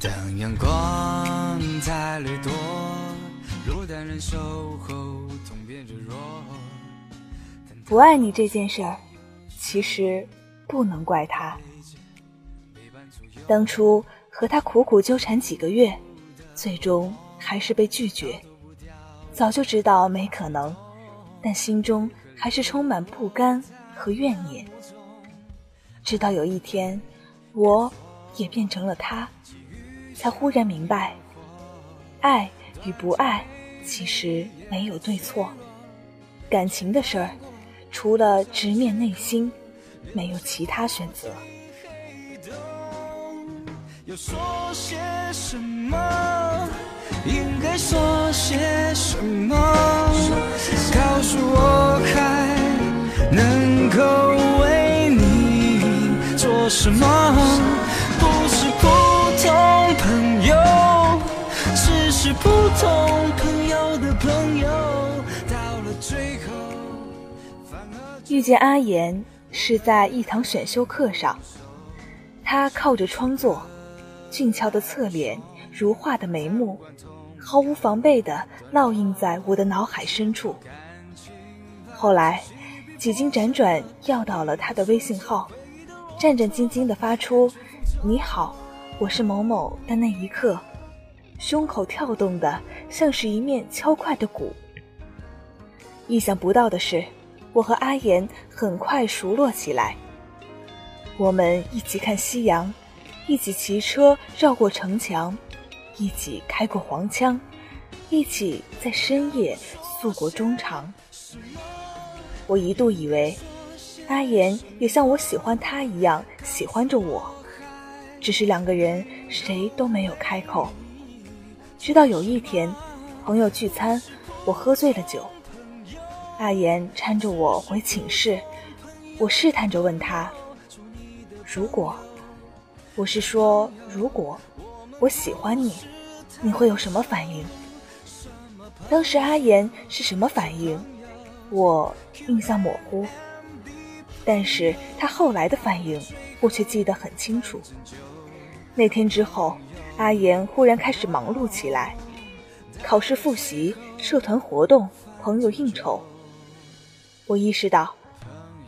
当阳光再掠夺路的人手总不爱你这件事儿，其实不能怪他。当初和他苦苦纠缠几个月，最终还是被拒绝。早就知道没可能，但心中还是充满不甘和怨念。直到有一天，我也变成了他，才忽然明白，爱与不爱其实没有对错，感情的事儿。除了直面内心，没有其他选择。要说些什么？应该说些什么？告诉我，还能够为你做什么？普通朋友的朋友。到了最后。遇见阿言是在一堂选修课上，他靠着窗坐，俊俏的侧脸，如画的眉目，毫无防备的烙印在我的脑海深处。后来，几经辗转要到了他的微信号，战战兢兢地发出“你好，我是某某”的那一刻，胸口跳动的像是一面敲快的鼓。意想不到的是。我和阿言很快熟络起来，我们一起看夕阳，一起骑车绕过城墙，一起开过黄腔，一起在深夜诉过衷肠。我一度以为，阿言也像我喜欢他一样喜欢着我，只是两个人谁都没有开口。直到有一天，朋友聚餐，我喝醉了酒。阿言搀着我回寝室，我试探着问他：“如果，我是说，如果我喜欢你，你会有什么反应？”当时阿言是什么反应，我印象模糊，但是他后来的反应，我却记得很清楚。那天之后，阿言忽然开始忙碌起来，考试复习、社团活动、朋友应酬。我意识到，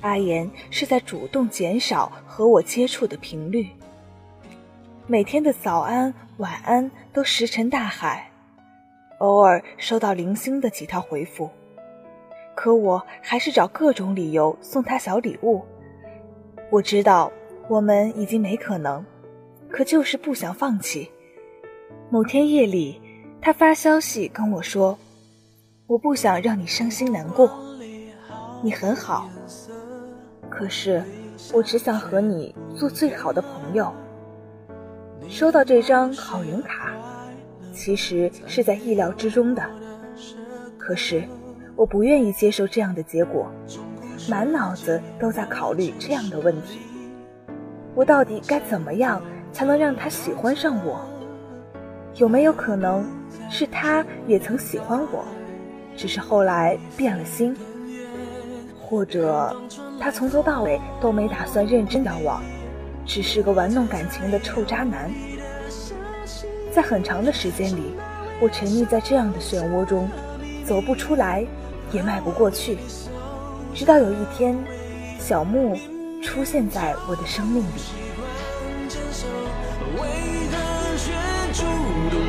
阿言是在主动减少和我接触的频率。每天的早安、晚安都石沉大海，偶尔收到零星的几条回复，可我还是找各种理由送他小礼物。我知道我们已经没可能，可就是不想放弃。某天夜里，他发消息跟我说：“我不想让你伤心难过。”你很好，可是我只想和你做最好的朋友。收到这张好人卡，其实是在意料之中的，可是我不愿意接受这样的结果，满脑子都在考虑这样的问题：我到底该怎么样才能让他喜欢上我？有没有可能是他也曾喜欢我，只是后来变了心？或者，他从头到尾都没打算认真交往，只是个玩弄感情的臭渣男。在很长的时间里，我沉溺在这样的漩涡中，走不出来，也迈不过去。直到有一天，小木出现在我的生命里。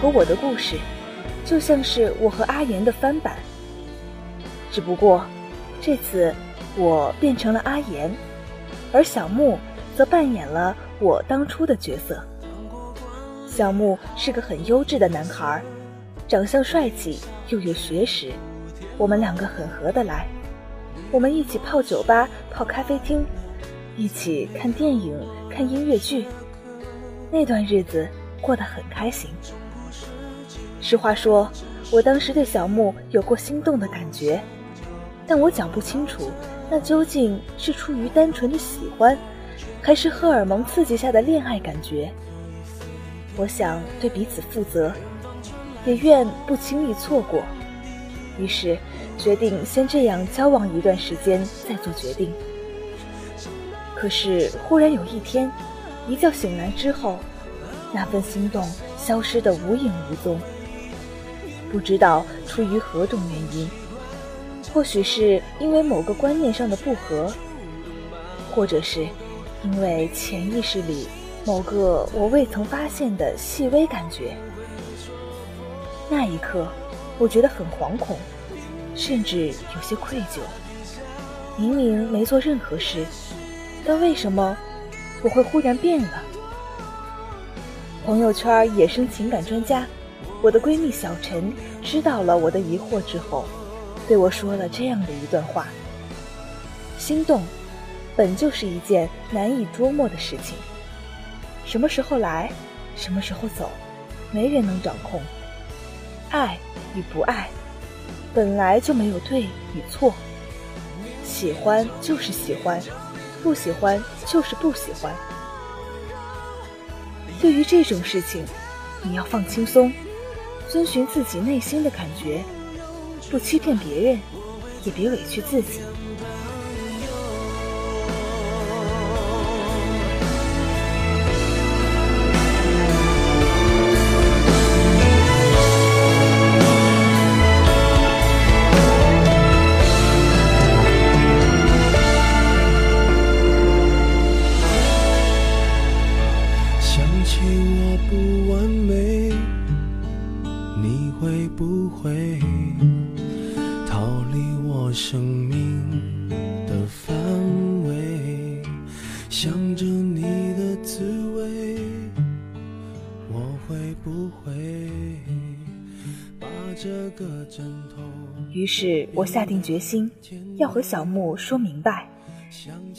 和我的故事，就像是我和阿言的翻版。只不过，这次我变成了阿言，而小木则扮演了我当初的角色。小木是个很优质的男孩，长相帅气又有学识，我们两个很合得来。我们一起泡酒吧、泡咖啡厅，一起看电影、看音乐剧。那段日子过得很开心。实话说，我当时对小木有过心动的感觉，但我讲不清楚，那究竟是出于单纯的喜欢，还是荷尔蒙刺激下的恋爱感觉。我想对彼此负责，也愿不轻易错过，于是决定先这样交往一段时间再做决定。可是忽然有一天，一觉醒来之后，那份心动消失得无影无踪。不知道出于何种原因，或许是因为某个观念上的不合，或者是因为潜意识里。某个我未曾发现的细微感觉，那一刻，我觉得很惶恐，甚至有些愧疚。明明没做任何事，但为什么我会忽然变了？朋友圈野生情感专家，我的闺蜜小陈知道了我的疑惑之后，对我说了这样的一段话：心动，本就是一件难以捉摸的事情。什么时候来，什么时候走，没人能掌控。爱与不爱，本来就没有对与错。喜欢就是喜欢，不喜欢就是不喜欢。对于这种事情，你要放轻松，遵循自己内心的感觉，不欺骗别人，也别委屈自己。想起我不完美你会不会逃离我生命的范围想着你的滋味我会不会把这个枕头于是我下定决心要和小木说明白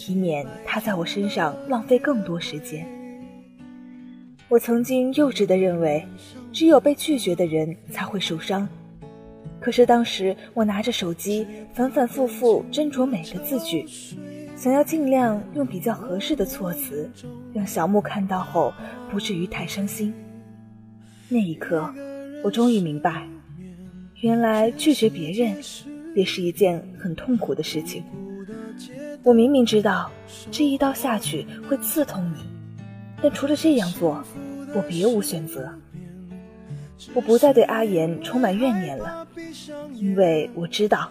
以免他在我身上浪费更多时间。我曾经幼稚的认为只有被拒绝的人才会受伤。可是当时我拿着手机，反反复复斟酌每个字句，想要尽量用比较合适的措辞，让小木看到后不至于太伤心。那一刻，我终于明白。原来拒绝别人也是一件很痛苦的事情。我明明知道这一刀下去会刺痛你，但除了这样做，我别无选择。我不再对阿言充满怨念了，因为我知道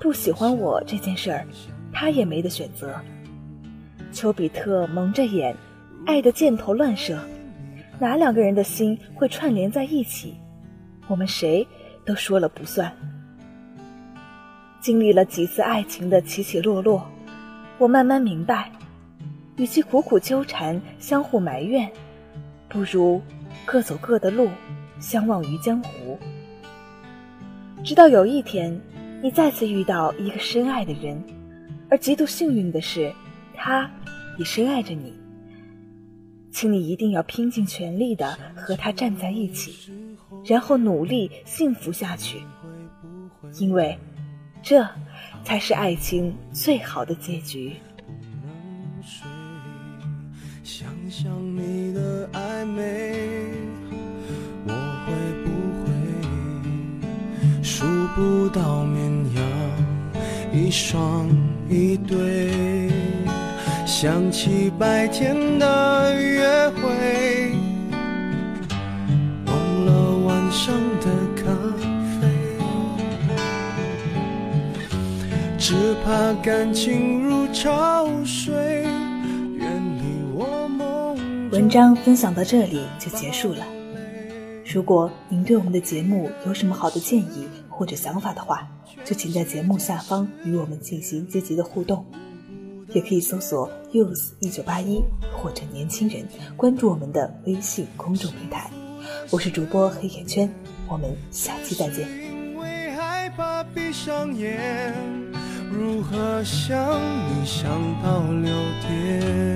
不喜欢我这件事儿，他也没得选择。丘比特蒙着眼，爱的箭头乱射，哪两个人的心会串联在一起？我们谁？都说了不算。经历了几次爱情的起起落落，我慢慢明白，与其苦苦纠缠、相互埋怨，不如各走各的路，相忘于江湖。直到有一天，你再次遇到一个深爱的人，而极度幸运的是，他也深爱着你，请你一定要拼尽全力的和他站在一起。然后努力幸福下去，因为这才是爱情最好的结局。想想你的暧昧，不到绵羊一双一对？想起白天的约会。忘了晚上的咖啡，只怕感情如潮水，远离我梦。文章分享到这里就结束了。如果您对我们的节目有什么好的建议或者想法的话，就请在节目下方与我们进行积极的互动，也可以搜索 “use 一九八一”或者“年轻人”，关注我们的微信公众平台。我是主播黑眼圈，我们下期再见。因为害怕闭上眼，如何想你想到六点？